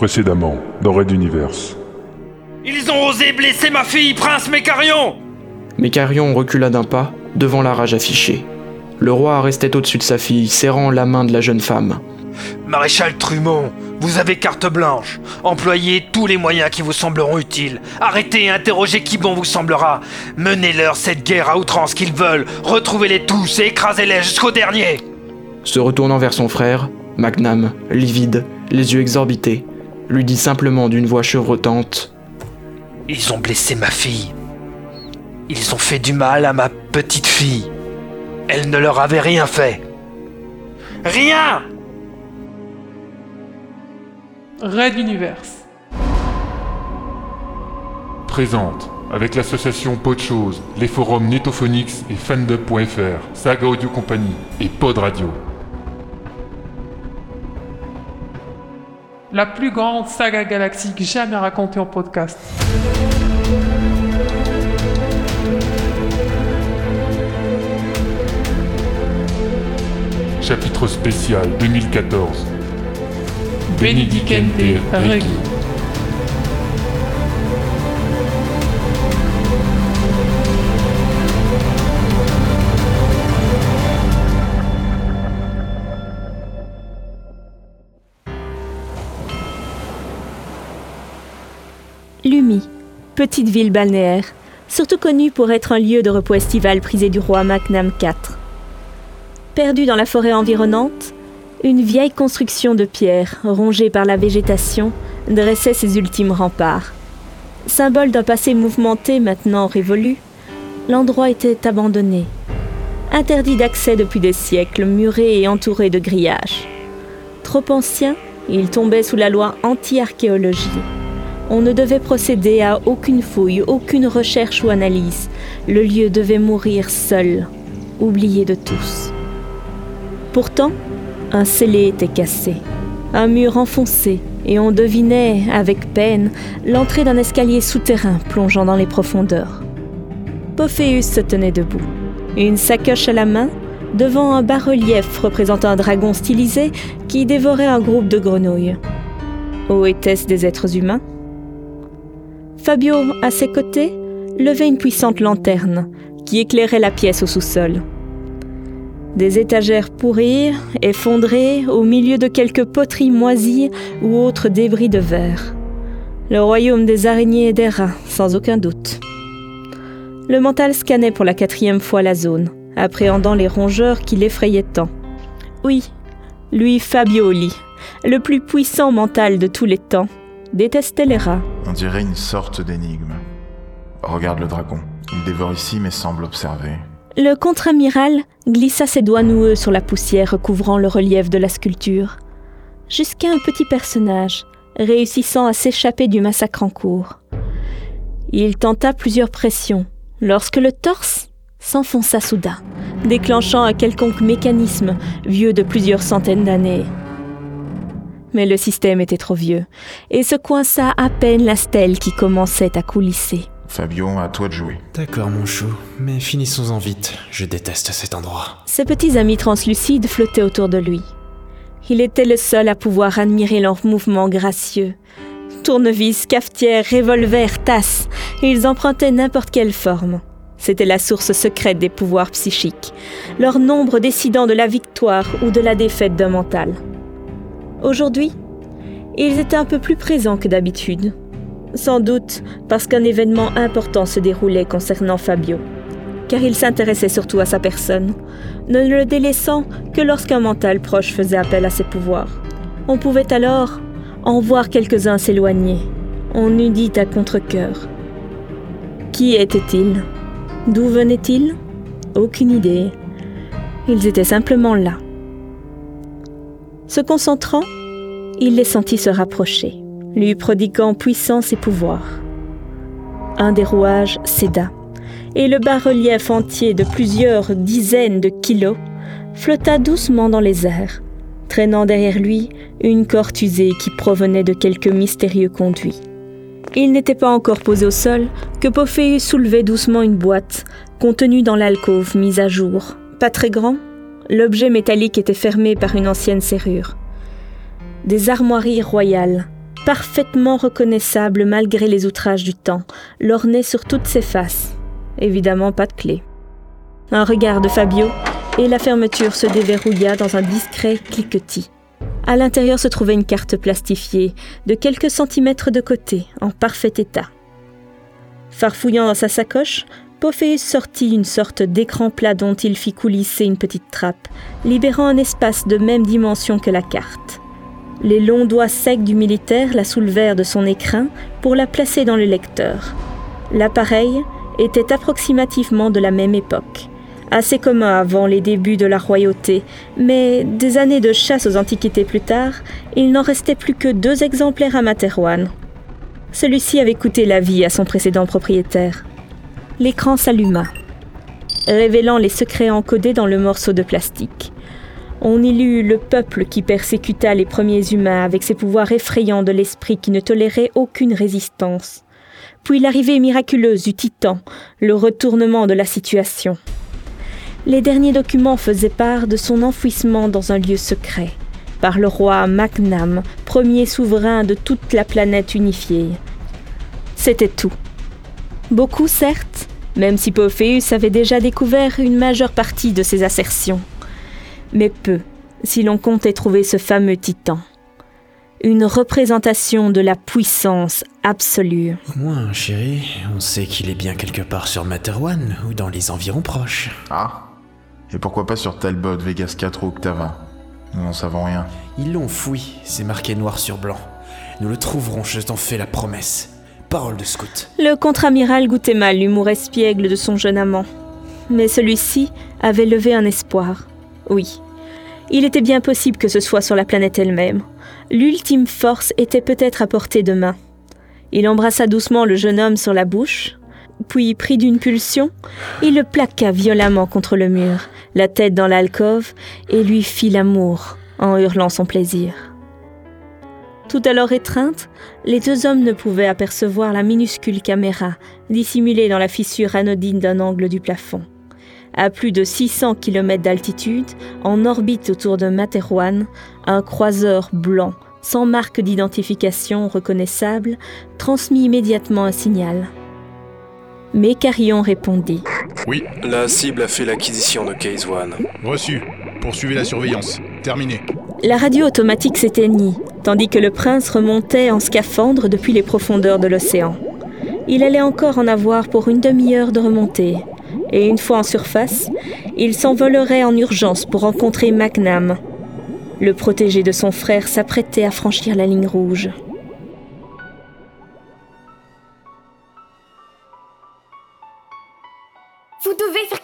Précédemment, dans Red Universe. Ils ont osé blesser ma fille, prince Mécarion Mécarion recula d'un pas, devant la rage affichée. Le roi restait au-dessus de sa fille, serrant la main de la jeune femme. Maréchal Trumont, vous avez carte blanche. Employez tous les moyens qui vous sembleront utiles. Arrêtez et interrogez qui bon vous semblera. Menez-leur cette guerre à outrance qu'ils veulent. Retrouvez-les tous et écrasez-les jusqu'au dernier. Se retournant vers son frère, Magnam, livide, les yeux exorbités, lui dit simplement d'une voix chevrotante Ils ont blessé ma fille. Ils ont fait du mal à ma petite fille. Elle ne leur avait rien fait. Rien Red Universe. Présente, avec l'association Podchose, les forums Netophonix et Fandub.fr, Saga Audio Company et Pod Radio. La plus grande saga galactique jamais racontée en podcast. Chapitre spécial 2014. Benedicente Regi. Petite ville balnéaire, surtout connue pour être un lieu de repos estival prisé du roi Macnam IV. Perdue dans la forêt environnante, une vieille construction de pierre, rongée par la végétation, dressait ses ultimes remparts. Symbole d'un passé mouvementé maintenant révolu, l'endroit était abandonné. Interdit d'accès depuis des siècles, muré et entouré de grillages. Trop ancien, il tombait sous la loi anti-archéologie. On ne devait procéder à aucune fouille, aucune recherche ou analyse. Le lieu devait mourir seul, oublié de tous. Pourtant, un scellé était cassé, un mur enfoncé, et on devinait, avec peine, l'entrée d'un escalier souterrain plongeant dans les profondeurs. Pophéus se tenait debout, une sacoche à la main, devant un bas-relief représentant un dragon stylisé qui dévorait un groupe de grenouilles. Ou étaient-ce des êtres humains? Fabio, à ses côtés, levait une puissante lanterne qui éclairait la pièce au sous-sol. Des étagères pourries, effondrées au milieu de quelques poteries moisies ou autres débris de verre. Le royaume des araignées et des rats, sans aucun doute. Le mental scannait pour la quatrième fois la zone, appréhendant les rongeurs qui l'effrayaient tant. Oui, lui Fabioli, le plus puissant mental de tous les temps, détestait les rats. On dirait une sorte d'énigme. Regarde le dragon. Il dévore ici mais semble observer. Le contre-amiral glissa ses doigts noueux sur la poussière recouvrant le relief de la sculpture, jusqu'à un petit personnage, réussissant à s'échapper du massacre en cours. Il tenta plusieurs pressions, lorsque le torse s'enfonça soudain, déclenchant un quelconque mécanisme vieux de plusieurs centaines d'années. Mais le système était trop vieux, et se coinça à peine la stèle qui commençait à coulisser. Fabio, à toi de jouer. D'accord, mon chou, mais finissons-en vite. Je déteste cet endroit. Ses petits amis translucides flottaient autour de lui. Il était le seul à pouvoir admirer leurs mouvements gracieux. Tournevis, cafetière, revolver, tasse, ils empruntaient n'importe quelle forme. C'était la source secrète des pouvoirs psychiques, leur nombre décidant de la victoire ou de la défaite d'un mental. Aujourd'hui, ils étaient un peu plus présents que d'habitude. Sans doute parce qu'un événement important se déroulait concernant Fabio, car il s'intéressait surtout à sa personne, ne le délaissant que lorsqu'un mental proche faisait appel à ses pouvoirs. On pouvait alors en voir quelques-uns s'éloigner. On eût dit à contre-coeur. Qui étaient-ils D'où venaient-ils? Aucune idée. Ils étaient simplement là. Se concentrant, il les sentit se rapprocher lui prodiguant puissance et pouvoir. Un des rouages céda, et le bas-relief entier de plusieurs dizaines de kilos flotta doucement dans les airs, traînant derrière lui une corde usée qui provenait de quelque mystérieux conduit. Il n'était pas encore posé au sol que Pophéus soulevait doucement une boîte contenue dans l'alcôve mise à jour. Pas très grand, l'objet métallique était fermé par une ancienne serrure. Des armoiries royales, parfaitement reconnaissable malgré les outrages du temps, l'ornait sur toutes ses faces. Évidemment pas de clé. Un regard de Fabio, et la fermeture se déverrouilla dans un discret cliquetis. À l'intérieur se trouvait une carte plastifiée, de quelques centimètres de côté, en parfait état. Farfouillant dans sa sacoche, Pophéus sortit une sorte d'écran plat dont il fit coulisser une petite trappe, libérant un espace de même dimension que la carte. Les longs doigts secs du militaire la soulevèrent de son écrin pour la placer dans le lecteur. L'appareil était approximativement de la même époque, assez commun avant les débuts de la royauté, mais des années de chasse aux antiquités plus tard, il n'en restait plus que deux exemplaires à Materwan. Celui-ci avait coûté la vie à son précédent propriétaire. L'écran s'alluma, révélant les secrets encodés dans le morceau de plastique. On y lut le peuple qui persécuta les premiers humains avec ses pouvoirs effrayants de l'esprit qui ne tolérait aucune résistance. Puis l'arrivée miraculeuse du titan, le retournement de la situation. Les derniers documents faisaient part de son enfouissement dans un lieu secret, par le roi Magnam, premier souverain de toute la planète unifiée. C'était tout. Beaucoup, certes, même si Pophéus avait déjà découvert une majeure partie de ses assertions. Mais peu, si l'on comptait trouver ce fameux titan. Une représentation de la puissance absolue. Au moins, chérie, on sait qu'il est bien quelque part sur Materwan ou dans les environs proches. Ah Et pourquoi pas sur Talbot, Vegas 4 ou Octava? Nous n'en savons rien. Ils l'ont fouillé, c'est marqué noir sur blanc. Nous le trouverons, je t'en fais la promesse. Le contre-amiral goûtait mal l'humour espiègle de son jeune amant. Mais celui-ci avait levé un espoir. Oui. Il était bien possible que ce soit sur la planète elle-même. L'ultime force était peut-être à portée de main. Il embrassa doucement le jeune homme sur la bouche, puis, pris d'une pulsion, il le plaqua violemment contre le mur, la tête dans l'alcôve, et lui fit l'amour en hurlant son plaisir. Tout alors étreinte, les deux hommes ne pouvaient apercevoir la minuscule caméra dissimulée dans la fissure anodine d'un angle du plafond. À plus de 600 km d'altitude, en orbite autour de Materwan, un croiseur blanc, sans marque d'identification reconnaissable, transmit immédiatement un signal. Mais Carillon répondit. Oui, la cible a fait l'acquisition de Case One. Reçu. Poursuivez la surveillance. Terminé. La radio automatique s'éteignit, tandis que le prince remontait en scaphandre depuis les profondeurs de l'océan. Il allait encore en avoir pour une demi-heure de remontée, et une fois en surface, il s'envolerait en urgence pour rencontrer Magnam. Le protégé de son frère s'apprêtait à franchir la ligne rouge.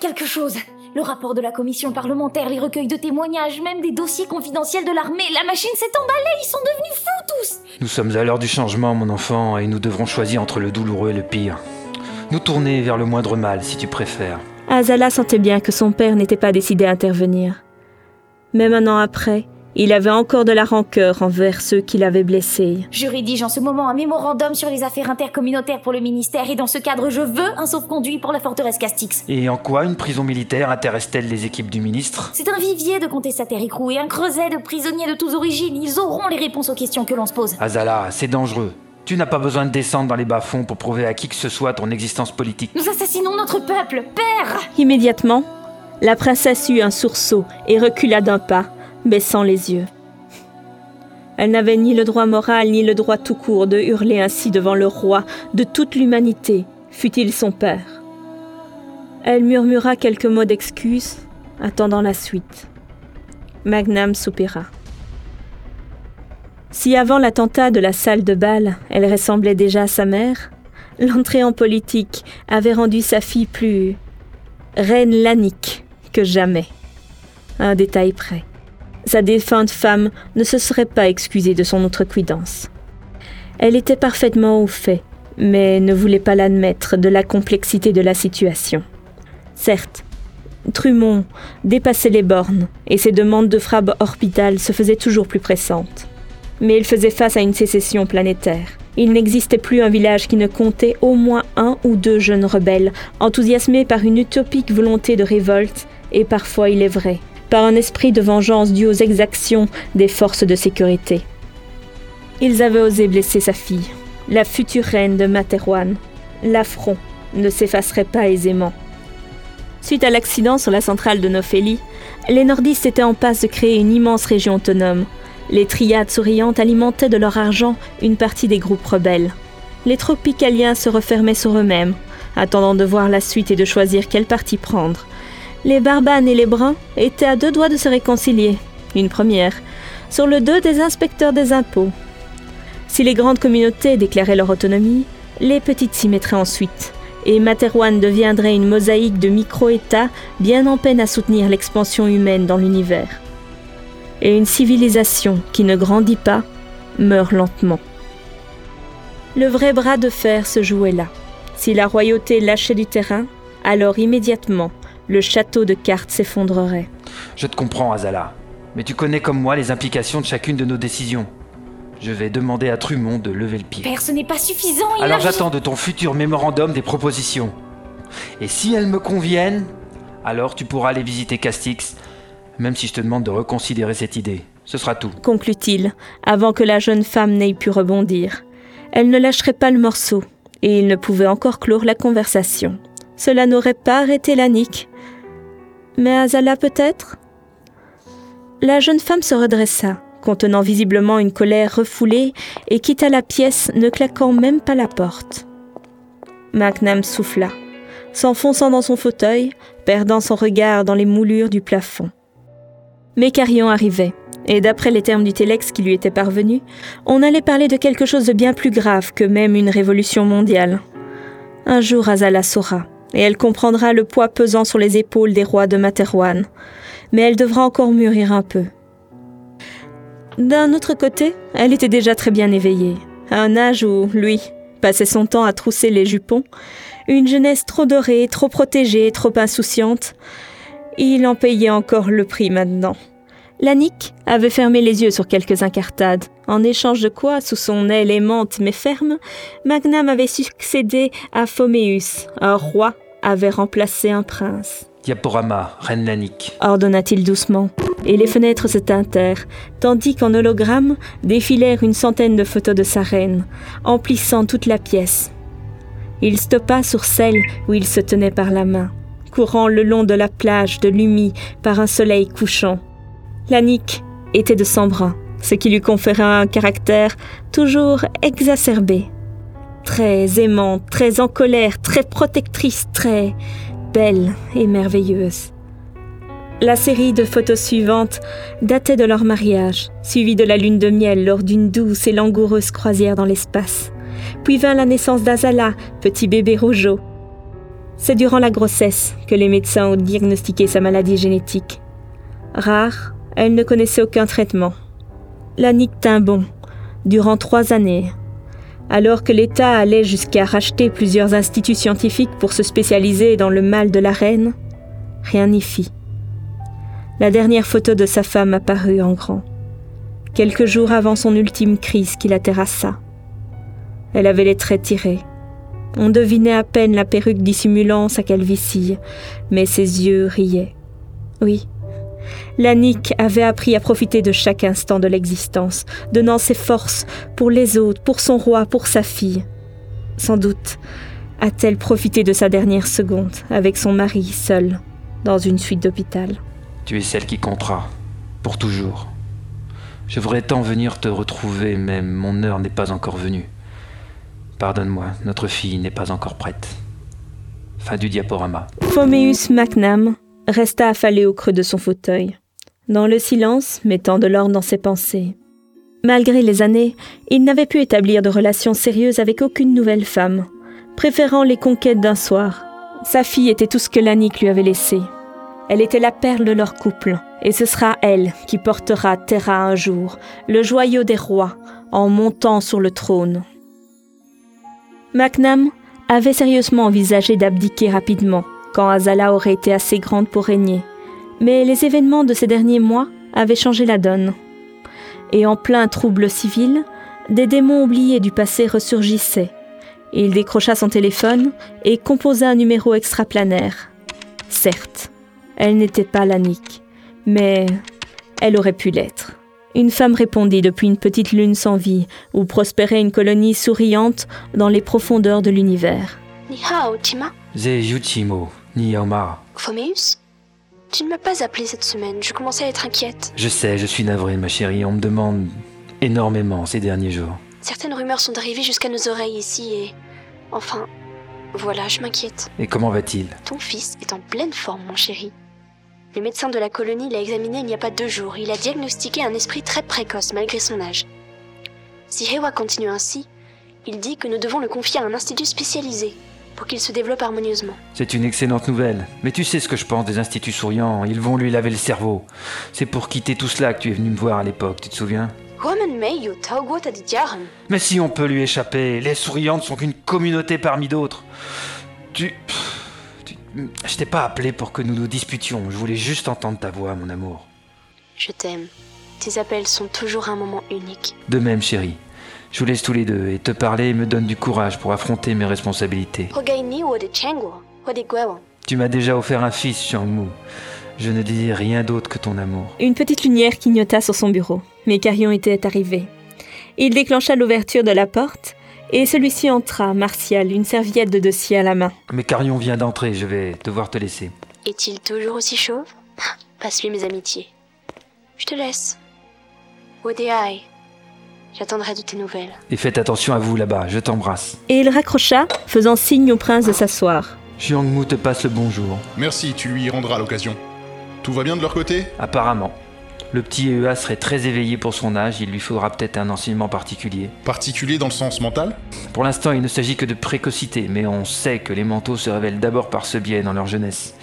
Quelque chose. Le rapport de la commission parlementaire, les recueils de témoignages, même des dossiers confidentiels de l'armée, la machine s'est emballée, ils sont devenus fous tous Nous sommes à l'heure du changement, mon enfant, et nous devrons choisir entre le douloureux et le pire. Nous tourner vers le moindre mal, si tu préfères. Azala sentait bien que son père n'était pas décidé à intervenir. Même un an après, il avait encore de la rancœur envers ceux qui l'avaient blessé. Je rédige en ce moment un mémorandum sur les affaires intercommunautaires pour le ministère et dans ce cadre, je veux un sauf-conduit pour la forteresse Castix. Et en quoi une prison militaire intéresse-t-elle les équipes du ministre? C'est un vivier de contestataires et un creuset de prisonniers de toutes origines. Ils auront les réponses aux questions que l'on se pose. Azala, c'est dangereux. Tu n'as pas besoin de descendre dans les bas-fonds pour prouver à qui que ce soit ton existence politique. Nous assassinons notre peuple, père Immédiatement, la princesse eut un sursaut et recula d'un pas, baissant les yeux. Elle n'avait ni le droit moral ni le droit tout court de hurler ainsi devant le roi de toute l'humanité, fût-il son père. Elle murmura quelques mots d'excuse, attendant la suite. Magnam soupira. Si avant l'attentat de la salle de bal, elle ressemblait déjà à sa mère, l'entrée en politique avait rendu sa fille plus reine lanique que jamais. Un détail près. Sa défunte femme ne se serait pas excusée de son outrecuidance. Elle était parfaitement au fait, mais ne voulait pas l'admettre de la complexité de la situation. Certes, Trumont dépassait les bornes et ses demandes de frappe orbitale se faisaient toujours plus pressantes. Mais il faisait face à une sécession planétaire. Il n'existait plus un village qui ne comptait au moins un ou deux jeunes rebelles, enthousiasmés par une utopique volonté de révolte, et parfois, il est vrai, par un esprit de vengeance dû aux exactions des forces de sécurité. Ils avaient osé blesser sa fille, la future reine de Materwan. L'affront ne s'effacerait pas aisément. Suite à l'accident sur la centrale de Nofeli, les nordistes étaient en passe de créer une immense région autonome. Les triades souriantes alimentaient de leur argent une partie des groupes rebelles. Les tropicaliens se refermaient sur eux-mêmes, attendant de voir la suite et de choisir quel parti prendre. Les barbanes et les bruns étaient à deux doigts de se réconcilier, une première, sur le dos des inspecteurs des impôts. Si les grandes communautés déclaraient leur autonomie, les petites s'y mettraient ensuite, et Materwan deviendrait une mosaïque de micro-États bien en peine à soutenir l'expansion humaine dans l'univers. Et une civilisation qui ne grandit pas meurt lentement. Le vrai bras de fer se jouait là. Si la royauté lâchait du terrain, alors immédiatement, le château de cartes s'effondrerait. Je te comprends, Azala. Mais tu connais comme moi les implications de chacune de nos décisions. Je vais demander à Trumont de lever le pied. Père, ce n'est pas suffisant. il Alors a- j'attends de ton futur mémorandum des propositions. Et si elles me conviennent, alors tu pourras aller visiter Castix, même si je te demande de reconsidérer cette idée. Ce sera tout. conclut-il, avant que la jeune femme n'ait pu rebondir. Elle ne lâcherait pas le morceau, et il ne pouvait encore clore la conversation. Cela n'aurait pas arrêté Lannick. Mais Azala peut-être? La jeune femme se redressa, contenant visiblement une colère refoulée, et quitta la pièce, ne claquant même pas la porte. Macnam souffla, s'enfonçant dans son fauteuil, perdant son regard dans les moulures du plafond. Mais Carillon arrivait, et d'après les termes du télex qui lui étaient parvenus, on allait parler de quelque chose de bien plus grave que même une révolution mondiale. Un jour Azala saura, et elle comprendra le poids pesant sur les épaules des rois de Materwan, mais elle devra encore mûrir un peu. D'un autre côté, elle était déjà très bien éveillée, à un âge où, lui, passait son temps à trousser les jupons, une jeunesse trop dorée, trop protégée, trop insouciante. Il en payait encore le prix maintenant. Lannick avait fermé les yeux sur quelques incartades, en échange de quoi, sous son aile aimante mais ferme, Magnam avait succédé à Phoméus, un roi avait remplacé un prince. Diaporama, reine Lannick. ordonna-t-il doucement, et les fenêtres se tintèrent, tandis qu'en hologramme défilèrent une centaine de photos de sa reine, emplissant toute la pièce. Il stoppa sur celle où il se tenait par la main, courant le long de la plage de Lumi par un soleil couchant. Lannick était de sang brun, ce qui lui conférait un caractère toujours exacerbé. Très aimante, très en colère, très protectrice, très belle et merveilleuse. La série de photos suivantes datait de leur mariage, suivie de la lune de miel lors d'une douce et langoureuse croisière dans l'espace. Puis vint la naissance d'Azala, petit bébé rougeau. C'est durant la grossesse que les médecins ont diagnostiqué sa maladie génétique. Rare, elle ne connaissait aucun traitement. Lannick tint bon, durant trois années, alors que l'État allait jusqu'à racheter plusieurs instituts scientifiques pour se spécialiser dans le mal de la reine, rien n'y fit. La dernière photo de sa femme apparut en grand, quelques jours avant son ultime crise qui la terrassa. Elle avait les traits tirés. On devinait à peine la perruque dissimulant sa calvitie, mais ses yeux riaient. Oui, Lannick avait appris à profiter de chaque instant de l'existence, donnant ses forces pour les autres, pour son roi, pour sa fille. Sans doute a-t-elle profité de sa dernière seconde avec son mari seul, dans une suite d'hôpital. Tu es celle qui comptera, pour toujours. Je voudrais tant venir te retrouver, mais mon heure n'est pas encore venue. Pardonne-moi, notre fille n'est pas encore prête. Fin du diaporama. Phoméus Macnam resta affalé au creux de son fauteuil, dans le silence, mettant de l'ordre dans ses pensées. Malgré les années, il n'avait pu établir de relations sérieuses avec aucune nouvelle femme, préférant les conquêtes d'un soir. Sa fille était tout ce que Lannick lui avait laissé. Elle était la perle de leur couple, et ce sera elle qui portera Terra un jour, le joyau des rois, en montant sur le trône. Macnam avait sérieusement envisagé d'abdiquer rapidement, quand Azala aurait été assez grande pour régner. Mais les événements de ces derniers mois avaient changé la donne. Et en plein trouble civil, des démons oubliés du passé ressurgissaient. Il décrocha son téléphone et composa un numéro extraplanaire. Certes, elle n'était pas Lannick, mais elle aurait pu l'être. Une femme répondit depuis une petite lune sans vie, où prospérait une colonie souriante dans les profondeurs de l'univers. Ni Yaoma. Phoméus Tu ne m'as pas appelé cette semaine, je commençais à être inquiète. Je sais, je suis navré, ma chérie. On me demande énormément ces derniers jours. Certaines rumeurs sont arrivées jusqu'à nos oreilles ici et. Enfin. Voilà, je m'inquiète. Et comment va-t-il? Ton fils est en pleine forme, mon chéri. Le médecin de la colonie l'a examiné il n'y a pas deux jours. Il a diagnostiqué un esprit très précoce malgré son âge. Si Hewa continue ainsi, il dit que nous devons le confier à un institut spécialisé pour qu'il se développe harmonieusement. C'est une excellente nouvelle. Mais tu sais ce que je pense des instituts souriants. Ils vont lui laver le cerveau. C'est pour quitter tout cela que tu es venu me voir à l'époque, tu te souviens? Mais si on peut lui échapper, les souriantes sont qu'une communauté parmi d'autres. Tu... tu- Je t'ai pas appelé pour que nous nous disputions. Je voulais juste entendre ta voix, mon amour. Je t'aime. Tes appels sont toujours un moment unique. De même, chérie. Je vous laisse tous les deux et te parler me donne du courage pour affronter mes responsabilités. Tu m'as déjà offert un fils, Shangmu. Je ne désire rien d'autre que ton amour. Une petite lumière clignota sur son bureau, mais Carion était arrivé. Il déclencha l'ouverture de la porte, et celui-ci entra, martial, une serviette de dossier à la main. Mais Carion vient d'entrer, je vais devoir te laisser. Est-il toujours aussi chauve? Passe-lui mes amitiés. Je te laisse. Wodehai. J'attendrai de tes nouvelles. Et faites attention à vous là-bas, je t'embrasse. Et il raccrocha, faisant signe au prince de s'asseoir. Xiangmu te passe le bonjour. Merci, tu lui rendras l'occasion. Tout va bien de leur côté? Apparemment. Le petit EA serait très éveillé pour son âge, il lui faudra peut-être un enseignement particulier. Particulier dans le sens mental? Pour l'instant, il ne s'agit que de précocité, mais on sait que les manteaux se révèlent d'abord par ce biais dans leur jeunesse.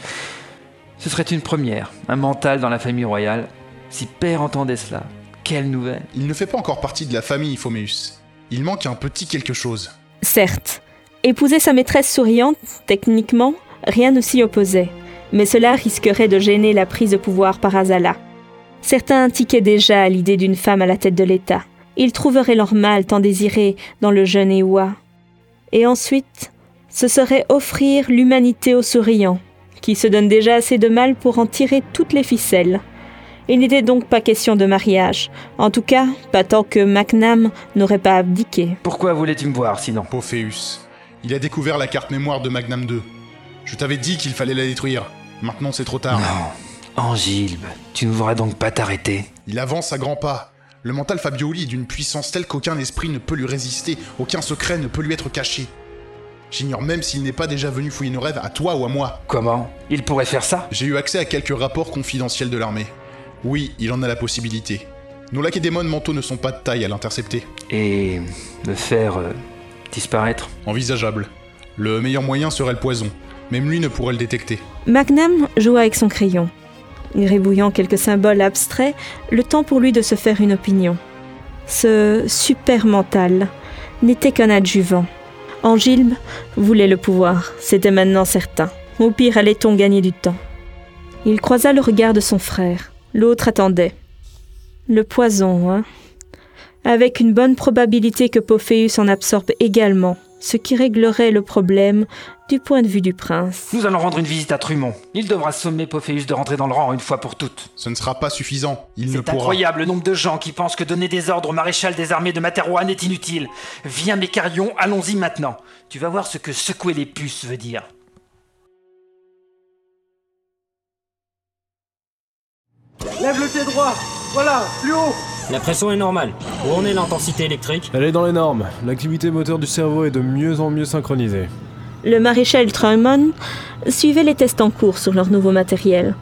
Ce serait une première, un mental dans la famille royale. Si père entendait cela, quelle nouvelle Il ne fait pas encore partie de la famille, Phoméus. Il manque un petit quelque chose. Certes, épouser sa maîtresse souriante, techniquement, rien ne s'y opposait, mais cela risquerait de gêner la prise de pouvoir par Azala. Certains tiquaient déjà à l'idée d'une femme à la tête de l'État. Ils trouveraient leur mal tant désiré dans le jeune Ewa. Et ensuite, ce serait offrir l'humanité aux souriants, qui se donnent déjà assez de mal pour en tirer toutes les ficelles. Il n'était donc pas question de mariage, en tout cas pas tant que MacNam n'aurait pas abdiqué. Pourquoi voulais-tu me voir sinon? Pophéus. Il a découvert la carte mémoire de Magnum 2. Je t'avais dit qu'il fallait la détruire. Maintenant c'est trop tard. Non. Angilbe, tu ne voudrais donc pas t'arrêter? Il avance à grands pas. Le mental Fabioli est d'une puissance telle qu'aucun esprit ne peut lui résister, aucun secret ne peut lui être caché. J'ignore même s'il n'est pas déjà venu fouiller nos rêves à toi ou à moi. Comment? Il pourrait faire ça? J'ai eu accès à quelques rapports confidentiels de l'armée. Oui, il en a la possibilité. Nos lacédémones mentaux ne sont pas de taille à l'intercepter. Et le faire euh, disparaître? Envisageable. Le meilleur moyen serait le poison. Même lui ne pourrait le détecter. Magnam joua avec son crayon, gribouillant quelques symboles abstraits, le temps pour lui de se faire une opinion. Ce super mental n'était qu'un adjuvant. Angilbe voulait le pouvoir, c'était maintenant certain. Au pire, allait-on gagner du temps? Il croisa le regard de son frère. L'autre attendait. Le poison, hein Avec une bonne probabilité que Pophéus en absorbe également, ce qui réglerait le problème du point de vue du prince. Nous allons rendre une visite à Trumont. Il devra sommer Pophéus de rentrer dans le rang une fois pour toutes. Ce ne sera pas suffisant. Il ne C'est pourra. incroyable le nombre de gens qui pensent que donner des ordres au maréchal des armées de Materwan est inutile. Viens Mécarion, allons-y maintenant. Tu vas voir ce que secouer les puces veut dire. Lève le pied droit Voilà, plus haut La pression est normale. Où en est l'intensité électrique Elle est dans les normes. L'activité moteur du cerveau est de mieux en mieux synchronisée. Le maréchal Truman suivait les tests en cours sur leur nouveau matériel.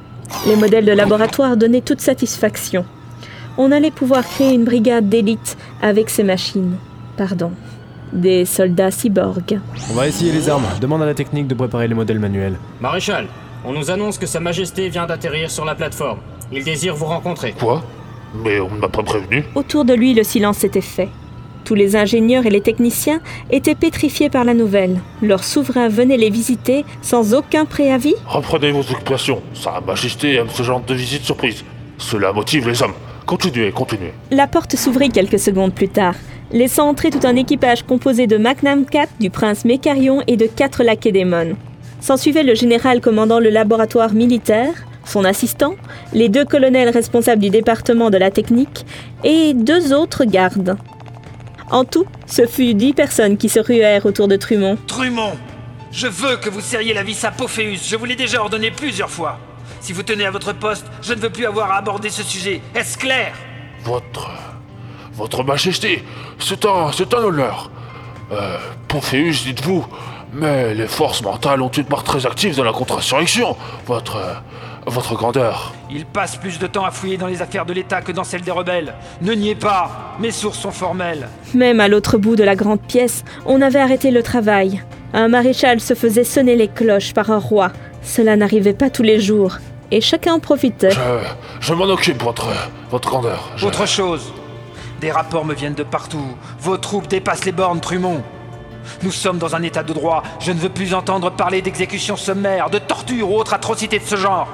Les modèles de laboratoire donnaient toute satisfaction. On allait pouvoir créer une brigade d'élite avec ces machines. Pardon. Des soldats cyborgs. On va essayer les armes. Demande à la technique de préparer les modèles manuels. Maréchal, on nous annonce que Sa Majesté vient d'atterrir sur la plateforme. Il désire vous rencontrer. Quoi? Mais on ne m'a pas prévenu. Autour de lui, le silence s'était fait. Tous les ingénieurs et les techniciens étaient pétrifiés par la nouvelle. Leur souverain venait les visiter sans aucun préavis. Reprenez vos occupations. Sa Majesté aime ce genre de visite surprise. Cela motive les hommes. Continuez, continuez. La porte s'ouvrit quelques secondes plus tard, laissant entrer tout un équipage composé de Magnam 4, du prince Mécarion et de quatre lacédémones. S'ensuivait le général commandant le laboratoire militaire, son assistant, les deux colonels responsables du département de la technique et deux autres gardes. En tout, ce fut dix personnes qui se ruèrent autour de Trumont. Trumont Je veux que vous serriez la vis à Pophéus, je vous l'ai déjà ordonné plusieurs fois. Si vous tenez à votre poste, je ne veux plus avoir à aborder ce sujet. Est-ce clair? Votre. Votre Majesté, c'est un. c'est un honneur. Euh. Pophéus, dites-vous. Mais les forces mentales ont une part très active dans la contre-insurrection. Votre. euh, votre grandeur. Il passe plus de temps à fouiller dans les affaires de l'État que dans celles des rebelles. Ne niez pas, mes sources sont formelles. Même à l'autre bout de la grande pièce, on avait arrêté le travail. Un maréchal se faisait sonner les cloches par un roi. Cela n'arrivait pas tous les jours, et chacun en profitait. Je. je m'en occupe, votre. votre grandeur. Je- Autre chose. Des rapports me viennent de partout. Vos troupes dépassent les bornes, Trumont. Nous sommes dans un état de droit. Je ne veux plus entendre parler d'exécutions sommaires, de tortures ou autres atrocités de ce genre.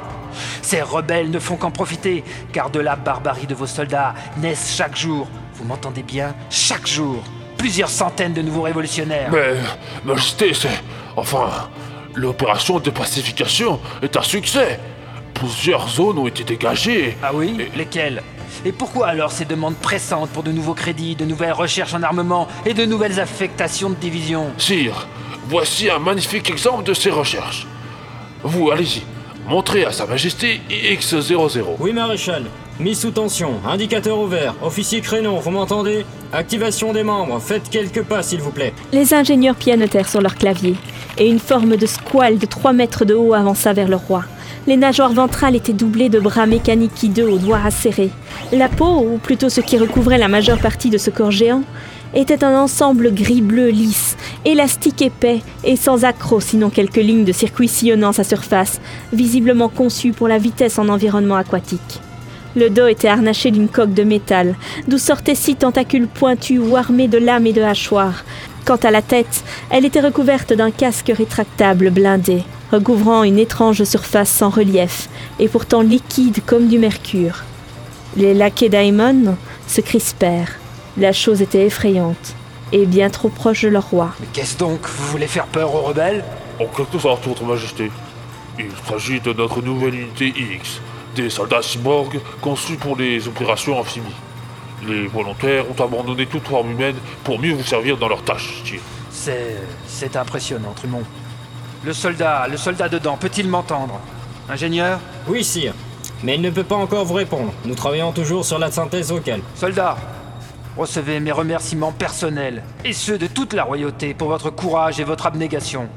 Ces rebelles ne font qu'en profiter, car de la barbarie de vos soldats naissent chaque jour, vous m'entendez bien, chaque jour, plusieurs centaines de nouveaux révolutionnaires. Mais. Majesté, c'est. Enfin. L'opération de pacification est un succès. Plusieurs zones ont été dégagées. Ah oui? Lesquelles? Et pourquoi alors ces demandes pressantes pour de nouveaux crédits, de nouvelles recherches en armement et de nouvelles affectations de division Sire, voici un magnifique exemple de ces recherches. Vous, allez-y. Montrez à Sa Majesté IX00. Oui, maréchal. Mise sous tension, indicateur ouvert, officier créneau, vous m'entendez? Activation des membres, faites quelques pas s'il vous plaît. Les ingénieurs pianotèrent sur leur clavier, et une forme de squale de 3 mètres de haut avança vers le roi. Les nageoires ventrales étaient doublées de bras mécaniques hideux aux doigts acérés. La peau, ou plutôt ce qui recouvrait la majeure partie de ce corps géant, était un ensemble gris-bleu lisse, élastique épais et sans accroc sinon quelques lignes de circuit sillonnant sa surface, visiblement conçues pour la vitesse en environnement aquatique. Le dos était harnaché d'une coque de métal, d'où sortaient six tentacules pointus ou armés de lames et de hachoirs. Quant à la tête, elle était recouverte d'un casque rétractable blindé, recouvrant une étrange surface sans relief, et pourtant liquide comme du mercure. Les laquais d'Aemon se crispèrent. La chose était effrayante, et bien trop proche de leur roi. Mais qu'est-ce donc Vous voulez faire peur aux rebelles? En quelque sorte, Votre Majesté. Il s'agit de notre nouvelle unité X, des soldats cyborgs conçus pour les opérations amphibies. Les volontaires ont abandonné toute forme humaine pour mieux vous servir dans leurs tâches, sire. C'est. c'est impressionnant, Trumont. Le soldat, le soldat dedans, peut-il m'entendre? Ingénieur? Oui, sire. Mais il ne peut pas encore vous répondre. Nous travaillons toujours sur la synthèse vocale. Soldat, recevez mes remerciements personnels et ceux de toute la royauté pour votre courage et votre abnégation.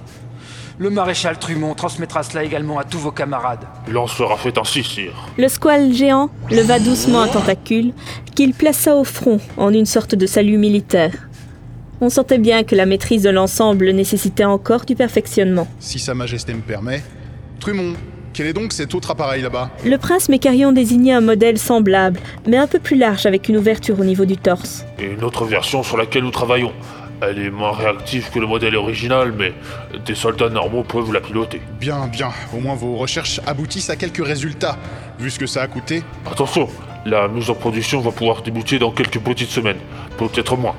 Le maréchal Trumont transmettra cela également à tous vos camarades. Il en sera fait ainsi, sire. Le squale géant leva doucement un tentacule qu'il plaça au front en une sorte de salut militaire. On sentait bien que la maîtrise de l'ensemble nécessitait encore du perfectionnement. Si Sa Majesté me permet. Trumont, quel est donc cet autre appareil là-bas Le prince Mécarion désignait un modèle semblable, mais un peu plus large avec une ouverture au niveau du torse. Et une autre version sur laquelle nous travaillons. Elle est moins réactive que le modèle original, mais des soldats normaux peuvent la piloter. Bien, bien. Au moins vos recherches aboutissent à quelques résultats, vu ce que ça a coûté. Attention, la mise en production va pouvoir débuter dans quelques petites semaines, peut-être moins.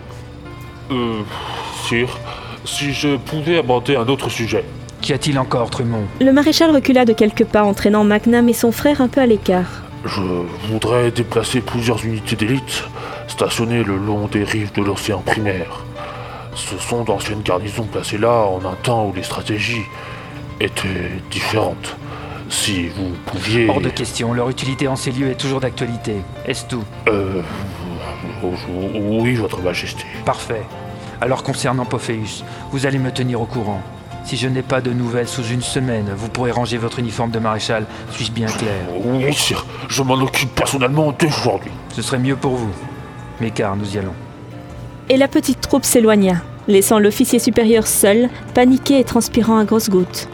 Euh, sire, si je pouvais aborder un autre sujet. Qu'y a-t-il encore, Trumont Le maréchal recula de quelques pas, entraînant Magnam et son frère un peu à l'écart. Je voudrais déplacer plusieurs unités d'élite stationnées le long des rives de l'océan primaire. Ce sont d'anciennes garnisons placées là en un temps où les stratégies étaient différentes. Si vous pouviez... Hors de question, leur utilité en ces lieux est toujours d'actualité. Est-ce tout? Euh... Oui, Votre Majesté. Parfait. Alors concernant Pophéus, vous allez me tenir au courant. Si je n'ai pas de nouvelles sous une semaine, vous pourrez ranger votre uniforme de maréchal. Suis-je bien clair? Oui, sire. Je m'en occupe personnellement dès aujourd'hui. Ce serait mieux pour vous. Mais car nous y allons. Et la petite troupe s'éloigna, laissant l'officier supérieur seul, paniqué et transpirant à grosses gouttes.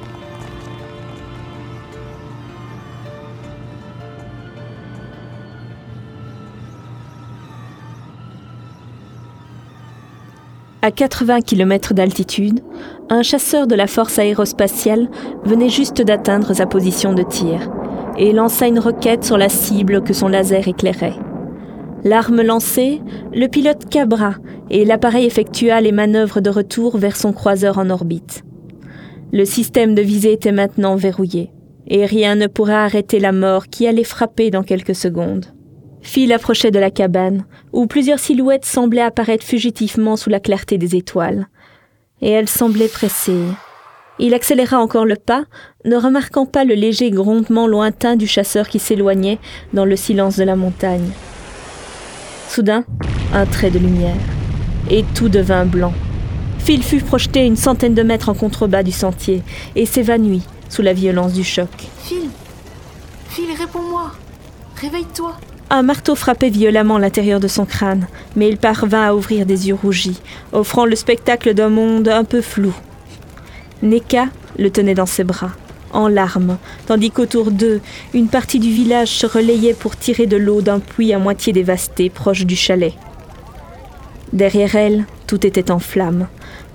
À 80 km d'altitude, un chasseur de la force aérospatiale venait juste d'atteindre sa position de tir et lança une roquette sur la cible que son laser éclairait. L'arme lancée, le pilote cabra et l'appareil effectua les manœuvres de retour vers son croiseur en orbite. Le système de visée était maintenant verrouillé. et rien ne pourrait arrêter la mort qui allait frapper dans quelques secondes. Phil approchait de la cabane, où plusieurs silhouettes semblaient apparaître fugitivement sous la clarté des étoiles. Et elles semblaient pressées. Il accéléra encore le pas, ne remarquant pas le léger grondement lointain du chasseur qui s'éloignait dans le silence de la montagne. Soudain, un trait de lumière, et tout devint blanc. Phil fut projeté une centaine de mètres en contrebas du sentier et s'évanouit sous la violence du choc. Phil Phil, réponds-moi Réveille-toi Un marteau frappait violemment l'intérieur de son crâne, mais il parvint à ouvrir des yeux rougis, offrant le spectacle d'un monde un peu flou. Neka le tenait dans ses bras, en larmes, tandis qu'autour d'eux, une partie du village se relayait pour tirer de l'eau d'un puits à moitié dévasté proche du chalet. Derrière elle, tout était en flammes.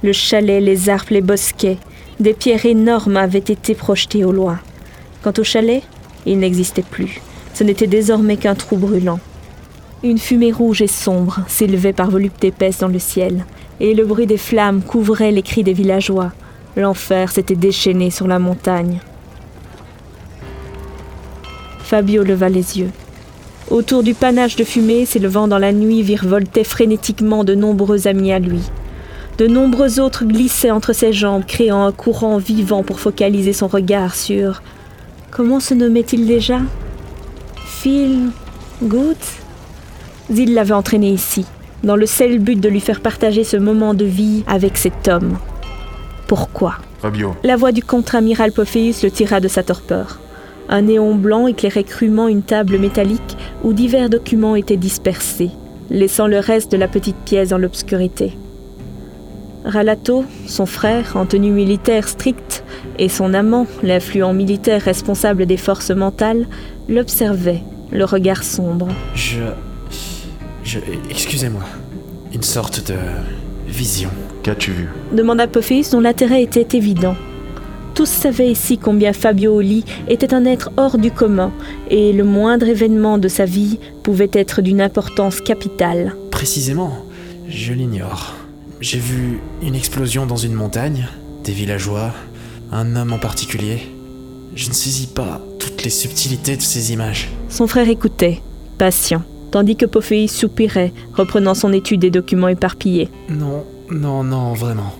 Le chalet, les arbres, les bosquets, des pierres énormes avaient été projetées au loin. Quant au chalet, il n'existait plus. Ce n'était désormais qu'un trou brûlant. Une fumée rouge et sombre s'élevait par voluptés épaisses dans le ciel, et le bruit des flammes couvrait les cris des villageois. L'enfer s'était déchaîné sur la montagne. Fabio leva les yeux. Autour du panache de fumée s'élevant dans la nuit virevoltaient frénétiquement de nombreux amis à lui. De nombreux autres glissaient entre ses jambes, créant un courant vivant pour focaliser son regard sur. Comment se nommait-il déjà? Phil Good? Zil l'avait entraîné ici, dans le seul but de lui faire partager ce moment de vie avec cet homme. Pourquoi? Fabio. La voix du contre-amiral Pophéus le tira de sa torpeur. Un néon blanc éclairait crûment une table métallique où divers documents étaient dispersés, laissant le reste de la petite pièce dans l'obscurité. Ralato, son frère en tenue militaire stricte, et son amant, l'influent militaire responsable des forces mentales, l'observaient, le regard sombre. Je. Je. Excusez-moi. Une sorte de. vision. Qu'as-tu vu? Demanda Pophéus dont l'intérêt était évident. Tous savaient ici combien Fabio Oli était un être hors du commun, et le moindre événement de sa vie pouvait être d'une importance capitale. Précisément, je l'ignore. J'ai vu une explosion dans une montagne, des villageois, un homme en particulier. Je ne saisis pas toutes les subtilités de ces images. Son frère écoutait, patient, tandis que Pophéus soupirait, reprenant son étude des documents éparpillés. Non, non, non, vraiment.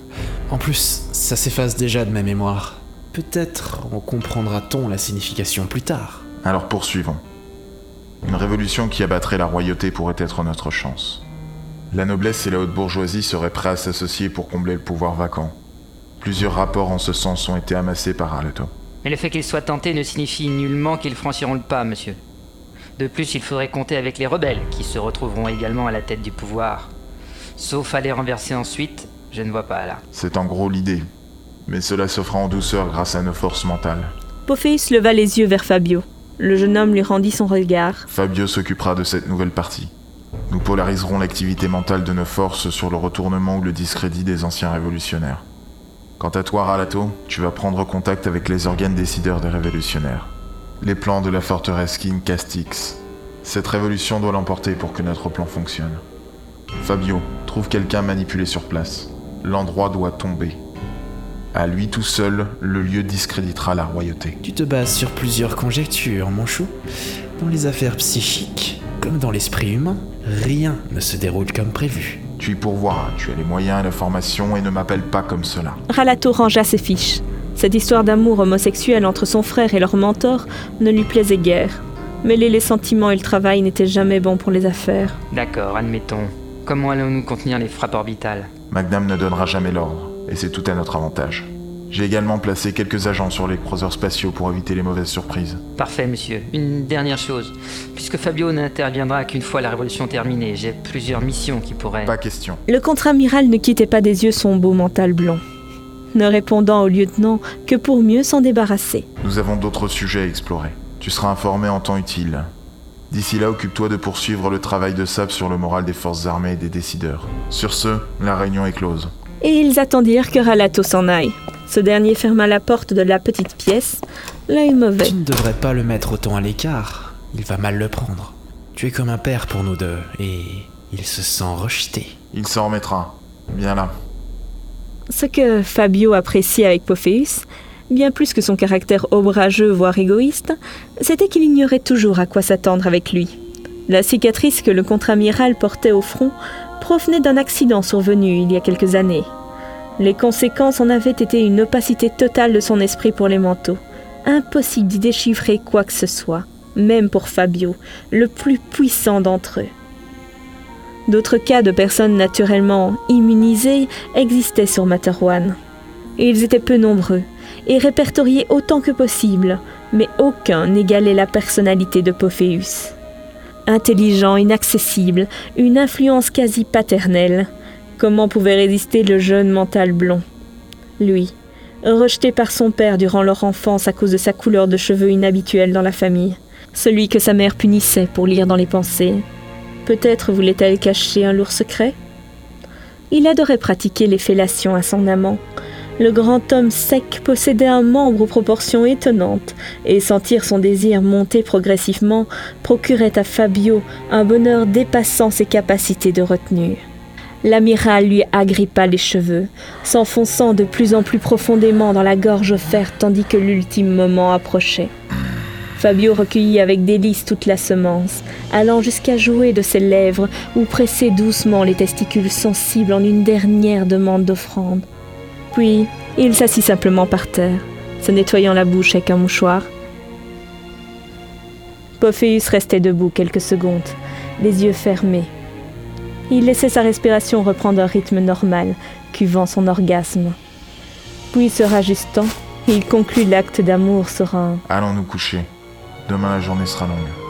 En plus, ça s'efface déjà de ma mémoire. Peut-être en comprendra-t-on la signification plus tard. Alors poursuivons. Une révolution qui abattrait la royauté pourrait être notre chance. La noblesse et la haute bourgeoisie seraient prêts à s'associer pour combler le pouvoir vacant. Plusieurs rapports en ce sens ont été amassés par Arleto. Mais le fait qu'ils soient tentés ne signifie nullement qu'ils franchiront le pas, monsieur. De plus, il faudrait compter avec les rebelles, qui se retrouveront également à la tête du pouvoir. Sauf à les renverser ensuite, je ne vois pas là. C'est en gros l'idée. Mais cela se fera en douceur grâce à nos forces mentales. Pophéus leva les yeux vers Fabio. Le jeune homme lui rendit son regard. Fabio s'occupera de cette nouvelle partie. Nous polariserons l'activité mentale de nos forces sur le retournement ou le discrédit des anciens révolutionnaires. Quant à toi, Ralato, tu vas prendre contact avec les organes décideurs des révolutionnaires. Les plans de la forteresse King Castix. Cette révolution doit l'emporter pour que notre plan fonctionne. Fabio, trouve quelqu'un manipulé sur place. L'endroit doit tomber. À lui tout seul, le lieu discréditera la royauté. Tu te bases sur plusieurs conjectures, mon chou. Dans les affaires psychiques, comme dans l'esprit humain, rien ne se déroule comme prévu. Tu y pourvoiras, tu as les moyens et la formation et ne m'appelle pas comme cela. Ralato rangea ses fiches. Cette histoire d'amour homosexuel entre son frère et leur mentor ne lui plaisait guère. Mêler les sentiments et le travail n'était jamais bon pour les affaires. D'accord, admettons. Comment allons-nous contenir les frappes orbitales? Magnam ne donnera jamais l'ordre, et c'est tout à notre avantage. J'ai également placé quelques agents sur les croiseurs spatiaux pour éviter les mauvaises surprises. Parfait, monsieur. Une dernière chose. Puisque Fabio n'interviendra qu'une fois la révolution terminée, j'ai plusieurs missions qui pourraient... Pas question. Le contre-amiral ne quittait pas des yeux son beau mental blond, ne répondant au lieutenant que pour mieux s'en débarrasser. Nous avons d'autres sujets à explorer. Tu seras informé en temps utile. D'ici là, occupe-toi de poursuivre le travail de Sab sur le moral des forces armées et des décideurs. Sur ce, la réunion est close. Et ils attendirent que Ralato s'en aille. Ce dernier ferma la porte de la petite pièce, l'œil mauvais. Tu ne devrais pas le mettre autant à l'écart. Il va mal le prendre. Tu es comme un père pour nous deux, et il se sent rejeté. Il s'en remettra. Bien là. Ce que Fabio appréciait avec Pophéus Bien plus que son caractère ombrageux, voire égoïste, c'était qu'il ignorait toujours à quoi s'attendre avec lui. La cicatrice que le contre-amiral portait au front provenait d'un accident survenu il y a quelques années. Les conséquences en avaient été une opacité totale de son esprit pour les manteaux. Impossible d'y déchiffrer quoi que ce soit, même pour Fabio, le plus puissant d'entre eux. D'autres cas de personnes naturellement immunisées existaient sur Materwan. Ils étaient peu nombreux et répertoriés autant que possible, mais aucun n'égalait la personnalité de Pophéus. Intelligent, inaccessible, une influence quasi paternelle, comment pouvait résister le jeune mental blond? Lui, rejeté par son père durant leur enfance à cause de sa couleur de cheveux inhabituelle dans la famille, celui que sa mère punissait pour lire dans les pensées, Peut-être voulait-elle cacher un lourd secret? Il adorait pratiquer les fellations à son amant. Le grand homme sec possédait un membre aux proportions étonnantes, et sentir son désir monter progressivement procurait à Fabio un bonheur dépassant ses capacités de retenue. L'amiral lui agrippa les cheveux, s'enfonçant de plus en plus profondément dans la gorge offerte tandis que l'ultime moment approchait. Fabio recueillit avec délice toute la semence, allant jusqu'à jouer de ses lèvres ou presser doucement les testicules sensibles en une dernière demande d'offrande. Puis, il s'assit simplement par terre, se nettoyant la bouche avec un mouchoir. Pophéus restait debout quelques secondes, les yeux fermés. Il laissait sa respiration reprendre un rythme normal, cuvant son orgasme. Puis, se rajustant, il conclut l'acte d'amour sur un Allons nous coucher. Demain la journée sera longue.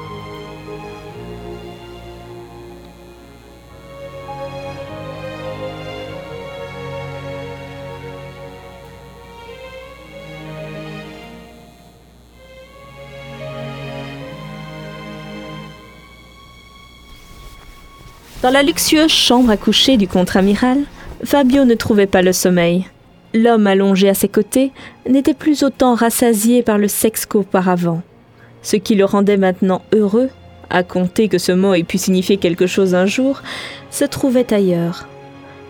Dans la luxueuse chambre à coucher du contre-amiral, Fabio ne trouvait pas le sommeil. L'homme allongé à ses côtés n'était plus autant rassasié par le sexe qu'auparavant. Ce qui le rendait maintenant heureux, à compter que ce mot ait pu signifier quelque chose un jour, se trouvait ailleurs.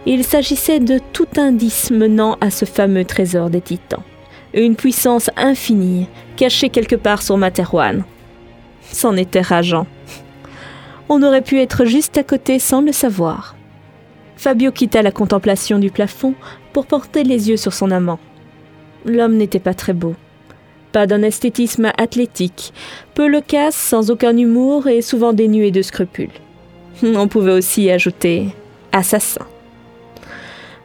Il s'agissait de tout indice menant à ce fameux trésor des titans. Une puissance infinie, cachée quelque part sur Materwan. C'en était rageant. On aurait pu être juste à côté sans le savoir. Fabio quitta la contemplation du plafond pour porter les yeux sur son amant. L'homme n'était pas très beau. Pas d'un esthétisme athlétique, peu loquace, sans aucun humour et souvent dénué de scrupules. On pouvait aussi ajouter assassin.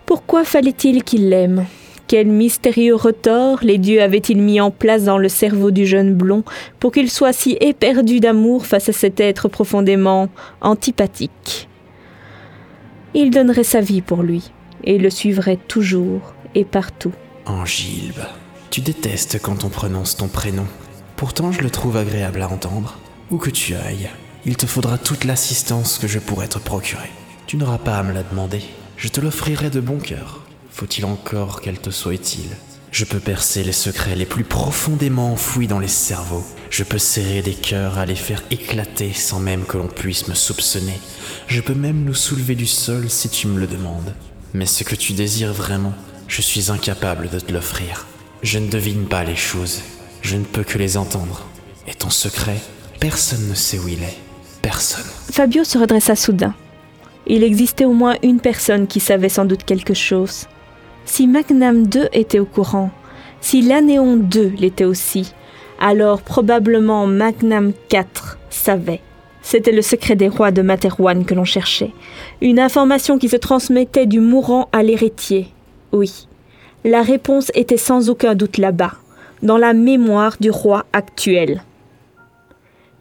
Pourquoi fallait-il qu'il l'aime? Quel mystérieux retort les dieux avaient-ils mis en place dans le cerveau du jeune blond pour qu'il soit si éperdu d'amour face à cet être profondément antipathique? Il donnerait sa vie pour lui et le suivrait toujours et partout. Angilbe, tu détestes quand on prononce ton prénom. Pourtant, je le trouve agréable à entendre. Où que tu ailles, il te faudra toute l'assistance que je pourrais te procurer. Tu n'auras pas à me la demander. Je te l'offrirai de bon cœur. Faut-il encore qu'elle te soit utile Je peux percer les secrets les plus profondément enfouis dans les cerveaux. Je peux serrer des cœurs à les faire éclater sans même que l'on puisse me soupçonner. Je peux même nous soulever du sol si tu me le demandes. Mais ce que tu désires vraiment, je suis incapable de te l'offrir. Je ne devine pas les choses, je ne peux que les entendre. Et ton secret, personne ne sait où il est. Personne. Fabio se redressa soudain. Il existait au moins une personne qui savait sans doute quelque chose. Si Magnam II était au courant, si l'Anéon II l'était aussi, alors probablement Magnam IV savait. C'était le secret des rois de Materwan que l'on cherchait. Une information qui se transmettait du mourant à l'héritier. Oui, la réponse était sans aucun doute là-bas, dans la mémoire du roi actuel.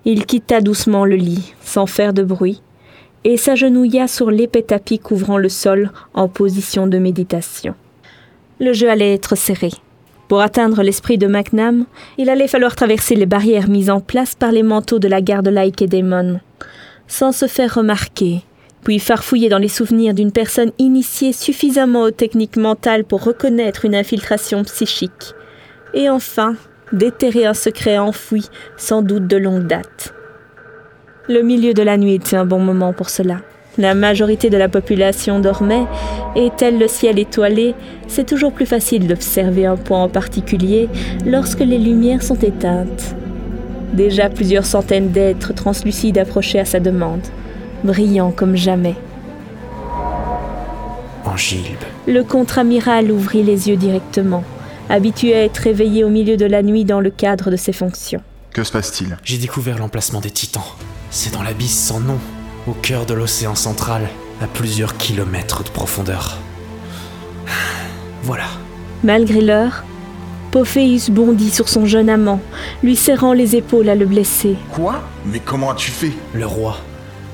Il quitta doucement le lit, sans faire de bruit, et s'agenouilla sur l'épais tapis couvrant le sol en position de méditation. Le jeu allait être serré. Pour atteindre l'esprit de Macnam, il allait falloir traverser les barrières mises en place par les manteaux de la garde laïque et démon, sans se faire remarquer, puis farfouiller dans les souvenirs d'une personne initiée suffisamment aux techniques mentales pour reconnaître une infiltration psychique, et enfin déterrer un secret enfoui, sans doute de longue date. Le milieu de la nuit était un bon moment pour cela. La majorité de la population dormait, et tel le ciel étoilé, c'est toujours plus facile d'observer un point en particulier lorsque les lumières sont éteintes. Déjà plusieurs centaines d'êtres translucides approchaient à sa demande, brillants comme jamais. Angilbe. Le contre-amiral ouvrit les yeux directement, habitué à être réveillé au milieu de la nuit dans le cadre de ses fonctions. Que se passe-t-il? J'ai découvert l'emplacement des titans. C'est dans l'abysse sans nom, au cœur de l'océan central, à plusieurs kilomètres de profondeur. Voilà. Malgré l'heure, Pophéus bondit sur son jeune amant, lui serrant les épaules à le blesser. Quoi? Mais comment as-tu fait? Le roi,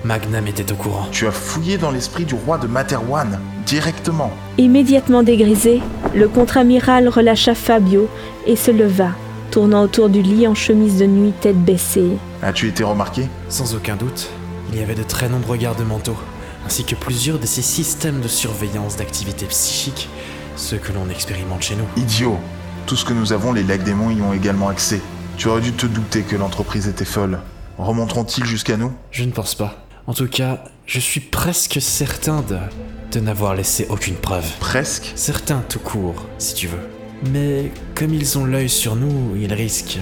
Magnam était au courant. Tu as fouillé dans l'esprit du roi de Materwan, directement. Immédiatement dégrisé, le contre-amiral relâcha Fabio et se leva, tournant autour du lit en chemise de nuit tête baissée. As-tu été remarqué? Sans aucun doute, il y avait de très nombreux gardes mentaux, ainsi que plusieurs de ces systèmes de surveillance d'activités psychiques, ceux que l'on expérimente chez nous. Idiot Tout ce que nous avons, les lacs démons y ont également accès. Tu aurais dû te douter que l'entreprise était folle. Remonteront-ils jusqu'à nous? Je ne pense pas. En tout cas, je suis presque certain de, de n'avoir laissé aucune preuve. Presque? Certain tout court, si tu veux. Mais comme ils ont l'œil sur nous, ils risquent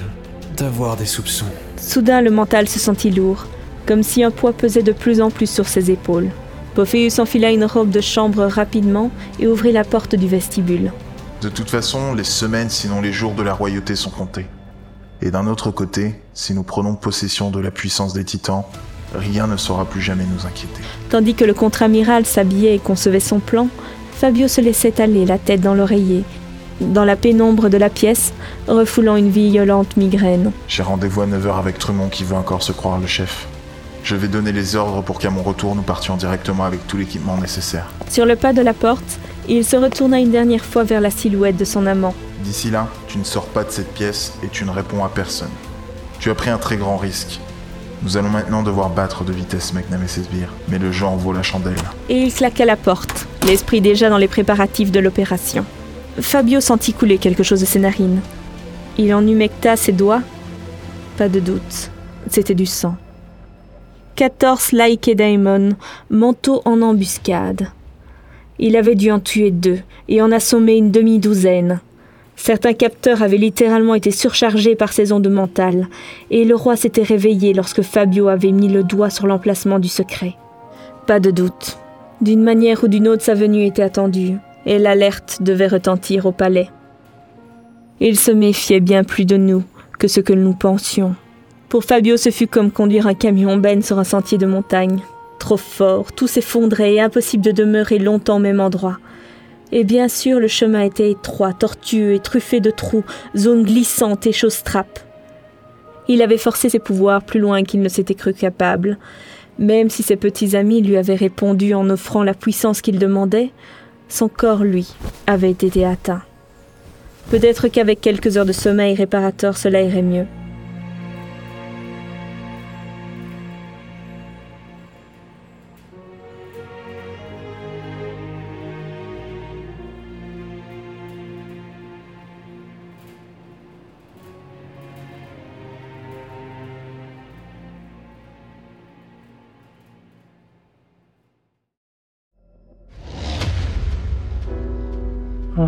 d'avoir des soupçons. Soudain, le mental se sentit lourd, comme si un poids pesait de plus en plus sur ses épaules. Pophéus enfila une robe de chambre rapidement et ouvrit la porte du vestibule. De toute façon, les semaines, sinon les jours de la royauté sont comptés. Et d'un autre côté, si nous prenons possession de la puissance des titans, rien ne saura plus jamais nous inquiéter. Tandis que le contre-amiral s'habillait et concevait son plan, Fabio se laissait aller la tête dans l'oreiller, dans la pénombre de la pièce, refoulant une violente migraine. J'ai rendez-vous à 9h avec Trumont qui veut encore se croire le chef. Je vais donner les ordres pour qu'à mon retour nous partions directement avec tout l'équipement nécessaire. Sur le pas de la porte, il se retourna une dernière fois vers la silhouette de son amant. D'ici là, tu ne sors pas de cette pièce et tu ne réponds à personne. Tu as pris un très grand risque. Nous allons maintenant devoir battre de vitesse Magnam et ses sbires, mais le genre vaut la chandelle. Et il claqua la porte, l'esprit déjà dans les préparatifs de l'opération. Fabio sentit couler quelque chose de ses narines. Il en humecta ses doigts. Pas de doute, c'était du sang. 14 Daemon, manteau en embuscade. Il avait dû en tuer deux et en assommer une demi-douzaine. Certains capteurs avaient littéralement été surchargés par ces ondes mentales, et le roi s'était réveillé lorsque Fabio avait mis le doigt sur l'emplacement du secret. Pas de doute. D'une manière ou d'une autre, sa venue était attendue, et l'alerte devait retentir au palais. Il se méfiait bien plus de nous que ce que nous pensions. Pour Fabio, ce fut comme conduire un camion benne sur un sentier de montagne. Trop fort, tout s'effondrait et impossible de demeurer longtemps au même endroit. Et bien sûr, le chemin était étroit, tortueux et truffé de trous, zones glissantes et chausse-trappes. Il avait forcé ses pouvoirs plus loin qu'il ne s'était cru capable. Même si ses petits amis lui avaient répondu en offrant la puissance qu'il demandait, son corps, lui, avait été atteint. Peut-être qu'avec quelques heures de sommeil réparateur, cela irait mieux.